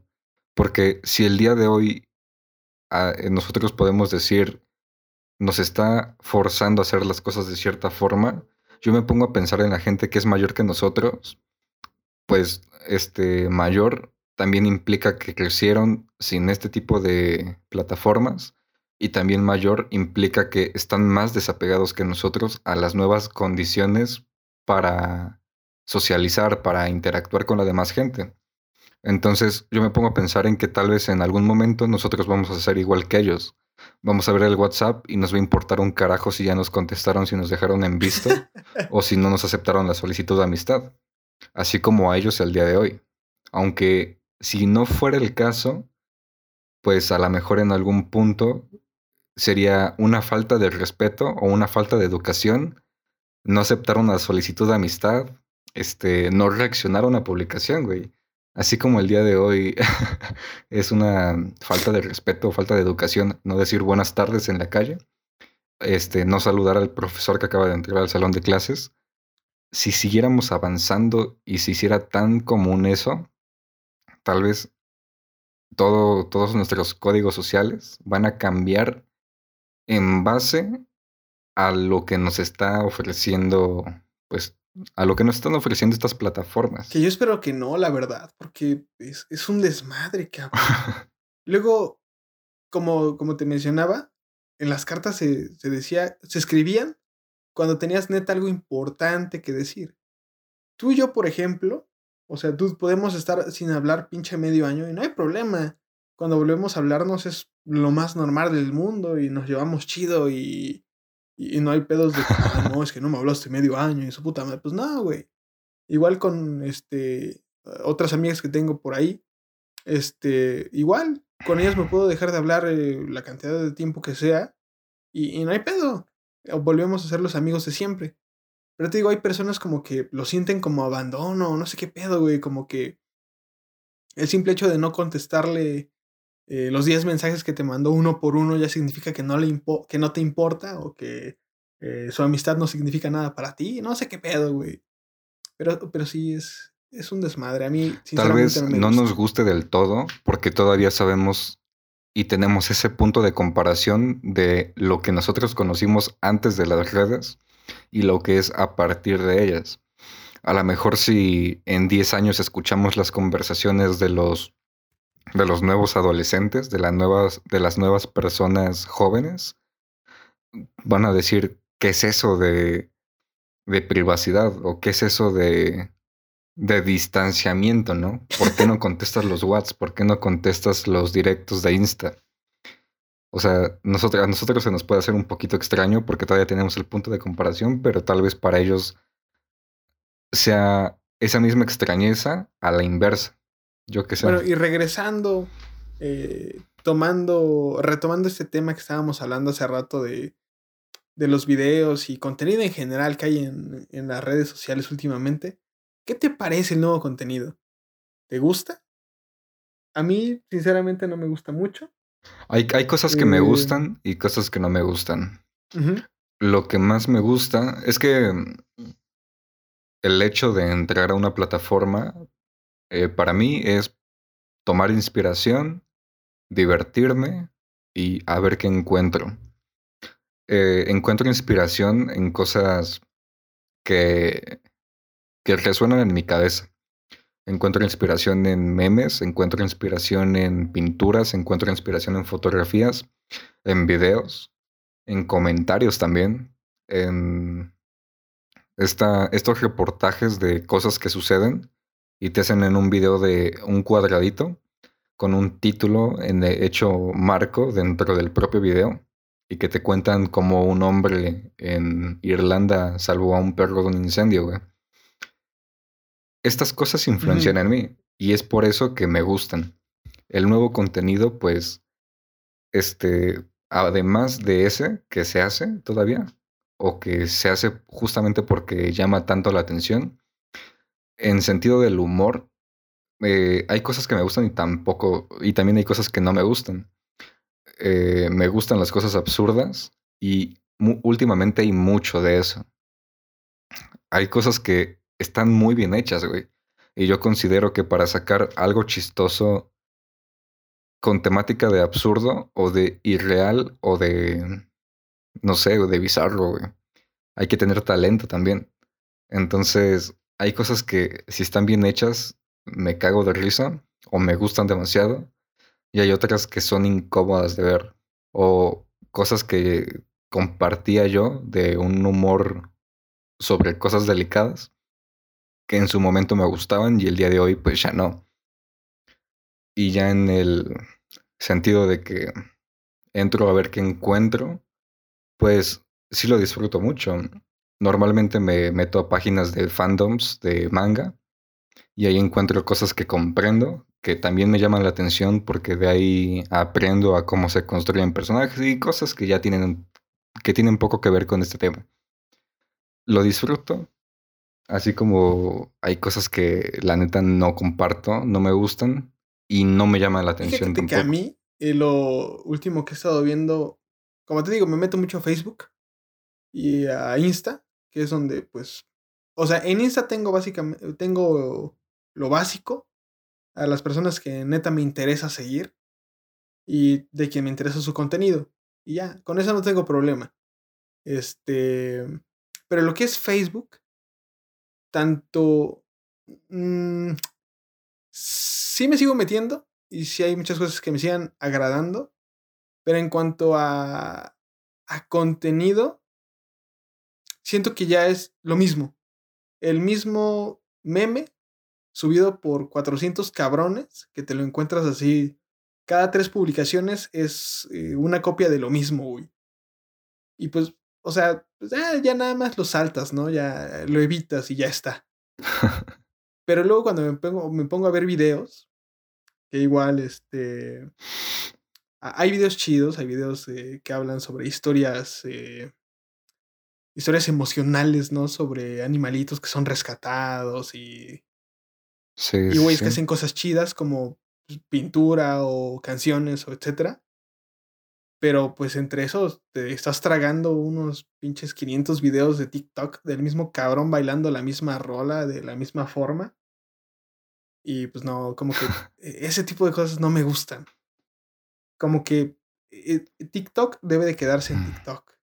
Porque si el día de hoy ah, eh, nosotros podemos decir, nos está forzando a hacer las cosas de cierta forma, yo me pongo a pensar en la gente que es mayor que nosotros, pues este mayor también implica que crecieron sin este tipo de plataformas y también mayor implica que están más desapegados que nosotros a las nuevas condiciones para socializar, para interactuar con la demás gente. Entonces yo me pongo a pensar en que tal vez en algún momento nosotros vamos a ser igual que ellos. Vamos a ver el WhatsApp y nos va a importar un carajo si ya nos contestaron, si nos dejaron en visto o si no nos aceptaron la solicitud de amistad. Así como a ellos el día de hoy. Aunque si no fuera el caso, pues a lo mejor en algún punto sería una falta de respeto o una falta de educación no aceptar una solicitud de amistad, este, no reaccionar a una publicación, güey. Así como el día de hoy es una falta de respeto, falta de educación, no decir buenas tardes en la calle, este, no saludar al profesor que acaba de entrar al salón de clases. Si siguiéramos avanzando y se hiciera tan común eso, tal vez todo, todos nuestros códigos sociales van a cambiar en base a lo que nos está ofreciendo, pues, a lo que nos están ofreciendo estas plataformas. Que yo espero que no, la verdad, porque es, es un desmadre, cabrón. Luego, como, como te mencionaba, en las cartas se, se decía, se escribían cuando tenías neta algo importante que decir. Tú y yo, por ejemplo, o sea, tú podemos estar sin hablar pinche medio año y no hay problema. Cuando volvemos a hablarnos es lo más normal del mundo y nos llevamos chido y, y, no hay pedos de, no, es que no me hablaste medio año y su puta madre. Pues no, güey. Igual con este otras amigas que tengo por ahí, este, igual, con ellas me puedo dejar de hablar eh, la cantidad de tiempo que sea y, y no hay pedo. Volvemos a ser los amigos de siempre. Pero te digo, hay personas como que lo sienten como abandono, no sé qué pedo, güey, como que el simple hecho de no contestarle eh, los 10 mensajes que te mandó uno por uno ya significa que no, le que no te importa o que eh, su amistad no significa nada para ti. No sé qué pedo, güey. Pero, pero sí es, es un desmadre. A mí, Tal vez no, nos guste del todo porque todavía sabemos y tenemos ese punto de comparación de lo que nosotros conocimos antes de las redes y lo que es a partir de ellas. A lo mejor si en 10 años escuchamos las conversaciones de los de los nuevos adolescentes, de las nuevas, de las nuevas personas jóvenes, van a decir, ¿qué es eso de, de privacidad? ¿O qué es eso de, de distanciamiento, no? ¿Por qué no contestas los WhatsApp? ¿Por qué no contestas los directos de Insta? O sea, a nosotros se nos puede hacer un poquito extraño porque todavía tenemos el punto de comparación, pero tal vez para ellos sea esa misma extrañeza a la inversa. Yo qué sé. Bueno, y regresando, eh, tomando, retomando este tema que estábamos hablando hace rato de, de los videos y contenido en general que hay en, en las redes sociales últimamente, ¿qué te parece el nuevo contenido? ¿Te gusta? A mí, sinceramente, no me gusta mucho. Hay, hay cosas que me Eh, gustan y cosas que no me gustan. Lo que más me gusta es que el hecho de entrar a una plataforma, eh, para mí es tomar inspiración, divertirme y a ver qué encuentro. Eh, encuentro inspiración en cosas que, que resuenan en mi cabeza. Encuentro inspiración en memes, encuentro inspiración en pinturas, encuentro inspiración en fotografías, en videos, en comentarios también, en esta, estos reportajes de cosas que suceden y te hacen en un video de un cuadradito con un título en de hecho marco dentro del propio video y que te cuentan cómo un hombre en Irlanda salvó a un perro de un incendio, güey. Estas cosas influencian ujú. en mí y es por eso que me gustan. El nuevo contenido, pues, este, además de ese que se hace todavía, o que se hace justamente porque llama tanto la atención, en sentido del humor, eh, hay cosas que me gustan y tampoco, y también hay cosas que no me gustan. Eh, me gustan las cosas absurdas y últimamente hay mucho de eso. Hay cosas que están muy bien hechas, güey. Y yo considero que para sacar algo chistoso con temática de absurdo o de irreal o de, no sé, o de bizarro, güey. Hay que tener talento también. Entonces, hay cosas que si están bien hechas, me cago de risa o me gustan demasiado. Y hay otras que son incómodas de ver. O cosas que compartía yo de un humor sobre cosas delicadas que en su momento me gustaban y el día de hoy pues ya no. Y ya en el sentido de que entro a ver qué encuentro, pues sí lo disfruto mucho. Normalmente me meto a páginas de fandoms de manga y ahí encuentro cosas que comprendo, que también me llaman la atención porque de ahí aprendo a cómo se construyen personajes y cosas que ya tienen que tienen poco que ver con este tema. Lo disfruto, así como hay cosas que la neta no comparto, no me gustan y no me llaman la atención Fíjate que a mí, eh, lo último que he estado viendo, como te digo, me meto mucho a Facebook y a Insta, que es donde, pues, o sea, en Insta tengo básicamente, tengo lo básico a las personas que neta me interesa seguir y de quien me interesa su contenido. Y ya, con eso no tengo problema. Este, pero lo que es Facebook, tanto, mm, sí me sigo metiendo y sí hay muchas cosas que me sigan agradando, pero en cuanto a, a contenido, siento que ya es lo mismo. El mismo meme subido por 400 cabrones que te lo encuentras así. Cada tres publicaciones es eh, una copia de lo mismo, güey. Y pues, o sea, pues, ah, ya nada más lo saltas, ¿no? Ya lo evitas y ya está. Pero luego cuando me pongo, me pongo a ver videos, que igual, este, hay videos chidos, hay videos eh, que hablan sobre historias, eh, historias emocionales, ¿no? Sobre animalitos que son rescatados y, Sí, y sí, güeyes que hacen cosas chidas como pues, pintura o canciones o etcétera. Pero pues entre esos te estás tragando unos pinches 500 videos de TikTok del mismo cabrón bailando la misma rola de la misma forma. Y pues no, como que e- ese tipo de cosas no me gustan. Como que eh, TikTok debe de quedarse en TikTok.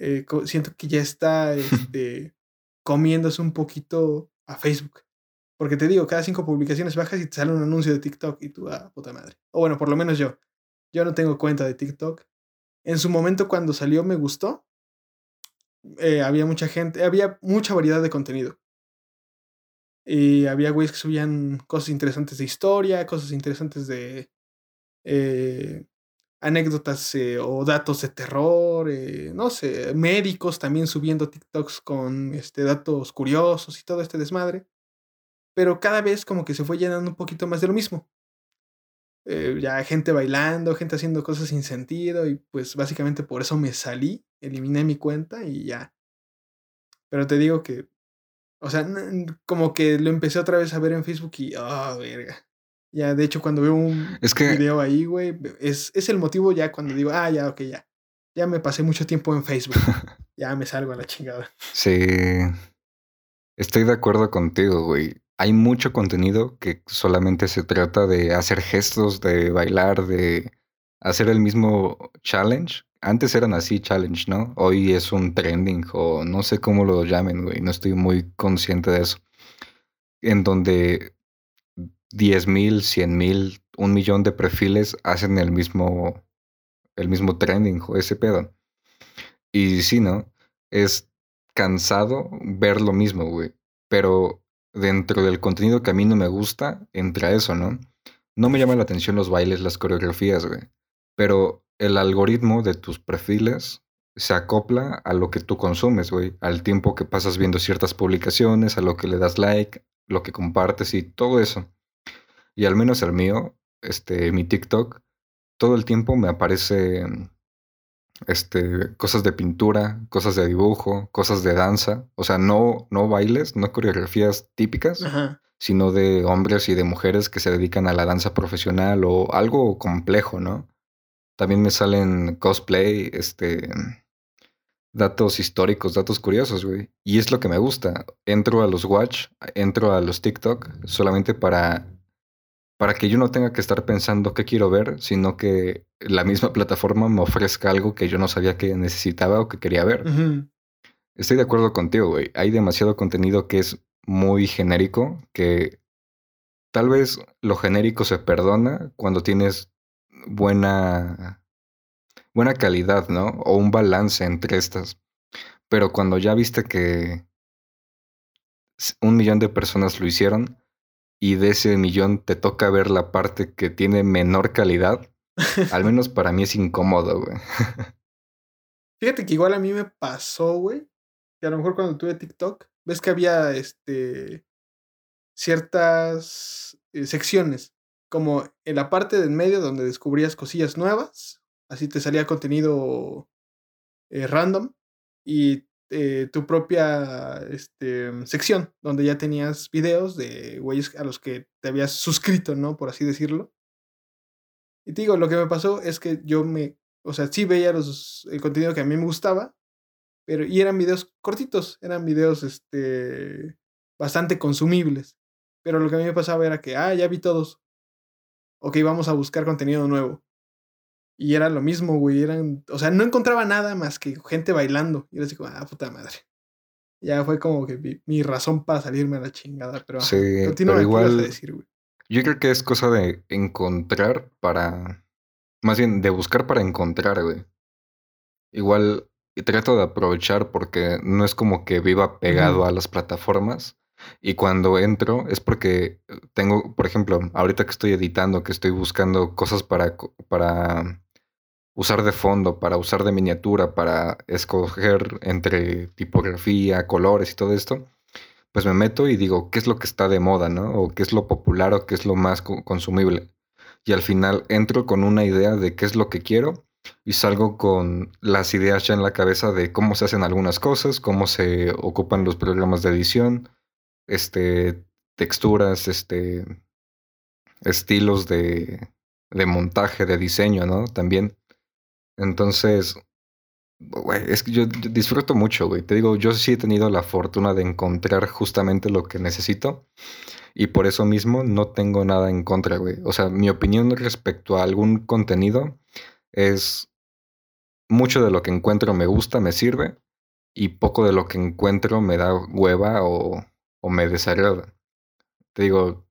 Eh, siento que ya está este, comiéndose un poquito a Facebook. Porque te digo, cada cinco publicaciones bajas y te sale un anuncio de TikTok y tú, ah, puta madre. O bueno, por lo menos yo. Yo no tengo cuenta de TikTok. En su momento cuando salió me gustó. Eh, había mucha gente, había mucha variedad de contenido. Y había güeyes que subían cosas interesantes de historia, cosas interesantes de eh, anécdotas eh, o datos de terror, eh, no sé, médicos también subiendo TikToks con este, datos curiosos y todo este desmadre. Pero cada vez como que se fue llenando un poquito más de lo mismo. eh, ya gente bailando, gente haciendo cosas sin sentido y pues básicamente por eso me salí, eliminé mi cuenta y ya. Pero te digo que, o sea, como que lo empecé otra vez a ver en Facebook y, oh, verga. Ya, de hecho, cuando veo un video ahí, güey, es, es el motivo ya cuando digo, ah, ya, ok, ya. Ya me pasé mucho tiempo en Facebook. ya me salgo a la chingada. Sí. Estoy de acuerdo contigo, güey. Hay mucho contenido que solamente se trata de hacer gestos, de bailar, de hacer el mismo challenge. Antes eran así challenge, ¿no? Hoy es un trending o no sé cómo lo llamen, güey. No estoy muy consciente de eso. En donde 10 mil, 100 mil, un millón de perfiles hacen el mismo, el mismo trending o ese pedo. Y sí, ¿no? Es cansado ver lo mismo, güey. Pero dentro del contenido que a mí no me gusta, entra eso, ¿no? No me llama la atención los bailes, las coreografías, güey. Pero el algoritmo de tus perfiles se acopla a lo que tú consumes, güey. Al tiempo que pasas viendo ciertas publicaciones, a lo que le das like, lo que compartes y todo eso. Y al menos el mío, este, mi TikTok, todo el tiempo me aparece este, cosas de pintura, cosas de dibujo, cosas de danza. O sea, no, no bailes, no coreografías típicas, sino de hombres y de mujeres que se dedican a la danza profesional o algo complejo, ¿no? También me salen cosplay, este, datos históricos, datos curiosos, güey. Y es lo que me gusta. Entro a los Watch, entro a los TikTok solamente para para que yo no tenga que estar pensando qué quiero ver, sino que la misma plataforma me ofrezca algo que yo no sabía que necesitaba o que quería ver. Estoy de acuerdo contigo, güey. Hay demasiado contenido que es muy genérico, que tal vez lo genérico se perdona cuando tienes buena buena calidad, ¿no? O un balance entre estas. Pero cuando ya viste que un millón de personas lo hicieron, y de ese millón te toca ver la parte que tiene menor calidad, al menos para mí es incómodo, güey. Fíjate que igual a mí me pasó, güey, que a lo mejor cuando tuve TikTok, ves que había este ciertas eh, secciones, como en la parte del medio donde descubrías cosillas nuevas, así te salía contenido eh, random, y eh, tu propia este, sección, donde ya tenías videos de güeyes a los que te habías suscrito, ¿no? Por así decirlo. Y te digo, lo que me pasó es que yo me, o sea, sí veía los, el contenido que a mí me gustaba, pero, y eran videos cortitos, eran videos, este, bastante consumibles. Pero lo que a mí me pasaba era que, ah, ya vi todos. Ok, vamos a buscar contenido nuevo. Y era lo mismo, güey. Eran, o sea, no encontraba nada más que gente bailando. Y era así como, ah, puta madre. Ya fue como que mi, razón para salirme a la chingada. Pero, sí, pero igual. Decir, güey. Yo creo que es cosa de encontrar para. Más bien, de buscar para encontrar, güey. Igual trato de aprovechar porque no es como que viva pegado a las plataformas. Y cuando entro es porque tengo, por ejemplo, ahorita que estoy editando, que estoy buscando cosas para, para usar de fondo, para usar de miniatura, para escoger entre tipografía, colores y todo esto, pues me meto y digo, ¿qué es lo que está de moda, no? O qué es lo popular o qué es lo más consumible. Y al final entro con una idea de qué es lo que quiero y salgo con las ideas ya en la cabeza de cómo se hacen algunas cosas, cómo se ocupan los programas de edición, este, texturas, este, estilos de, de montaje, de diseño, ¿no? También. Entonces, güey, es que yo, disfruto mucho, güey. Te digo, yo sí he tenido la fortuna de encontrar justamente lo que necesito. Y por eso mismo no tengo nada en contra, güey. O sea, mi opinión respecto a algún contenido es mucho de lo que encuentro me gusta, me sirve. Y poco de lo que encuentro me da hueva o, o me desagrada. Te digo,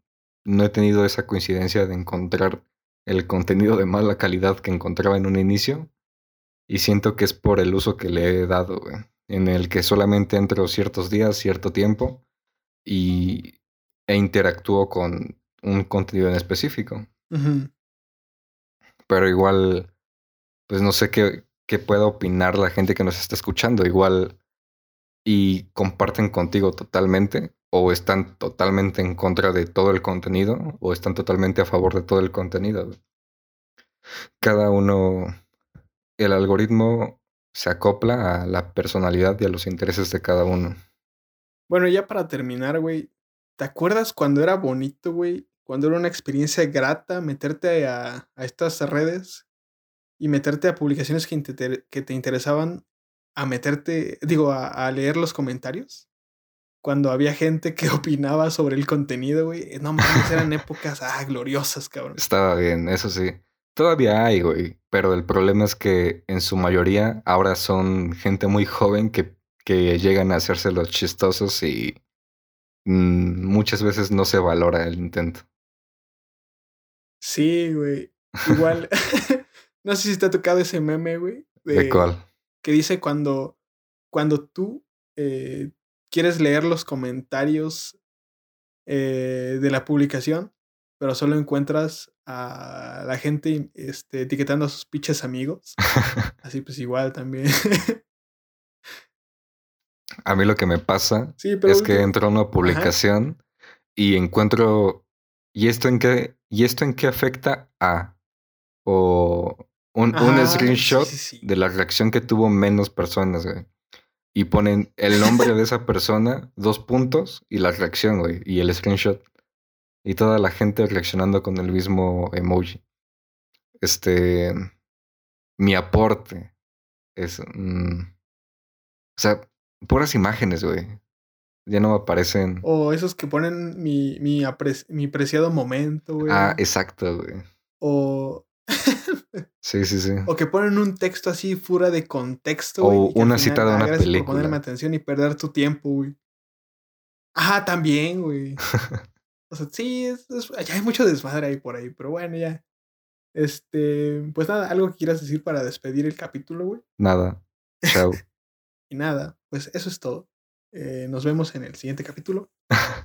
no he tenido esa coincidencia de encontrar el contenido de mala calidad que encontraba en un inicio y siento que es por el uso que le he dado, güey. En el que solamente entro ciertos días, cierto tiempo y, e interactúo con un contenido en específico. Pero igual, pues no sé qué, qué pueda opinar la gente que nos está escuchando. Igual y comparten contigo totalmente. o están totalmente en contra de todo el contenido o están totalmente a favor de todo el contenido. Cada uno, el algoritmo se acopla a la personalidad y a los intereses de cada uno. Bueno, ya para terminar, güey, ¿te acuerdas cuando era bonito, güey? Cuando era una experiencia grata meterte a, a estas redes y meterte a publicaciones que te, que te interesaban, a meterte, digo, a, a leer los comentarios cuando había gente que opinaba sobre el contenido, güey. No mames, eran épocas, ah, gloriosas, cabrón. Estaba bien, eso sí. Todavía hay, güey. Pero el problema es que en su mayoría ahora son gente muy joven que, que llegan a hacerse los chistosos y mm, muchas veces no se valora el intento. Sí, güey. Igual, no sé si te ha tocado ese meme, güey. ¿De, cuál? Que dice cuando, cuando tú eh, quieres leer los comentarios eh, de la publicación, pero solo encuentras a la gente este, etiquetando a sus pinches amigos. Así pues igual también. a mí lo que me pasa es que entro a una publicación y encuentro ¿y esto en qué y esto en qué afecta a o un, screenshot de la reacción que tuvo menos personas, güey y ponen el nombre de esa persona, dos puntos y la reacción, güey, y el screenshot. Y toda la gente reaccionando con el mismo emoji. Este. Mi aporte es. Mm, o sea, puras imágenes, güey. Ya no aparecen. O esos que ponen mi, mi, mi preciado momento, güey. Ah, exacto, güey. O Sí, sí, sí. O que ponen un texto así fuera de contexto. O una cita de una película. Por ponerme atención y perder tu tiempo, güey. Ah, también, güey. o sea, sí, ya hay mucho desmadre ahí por ahí, pero bueno, ya. Este, pues nada, algo que quieras decir para despedir el capítulo, güey. Nada. Chao. y nada, pues eso es todo. Eh, nos vemos en el siguiente capítulo.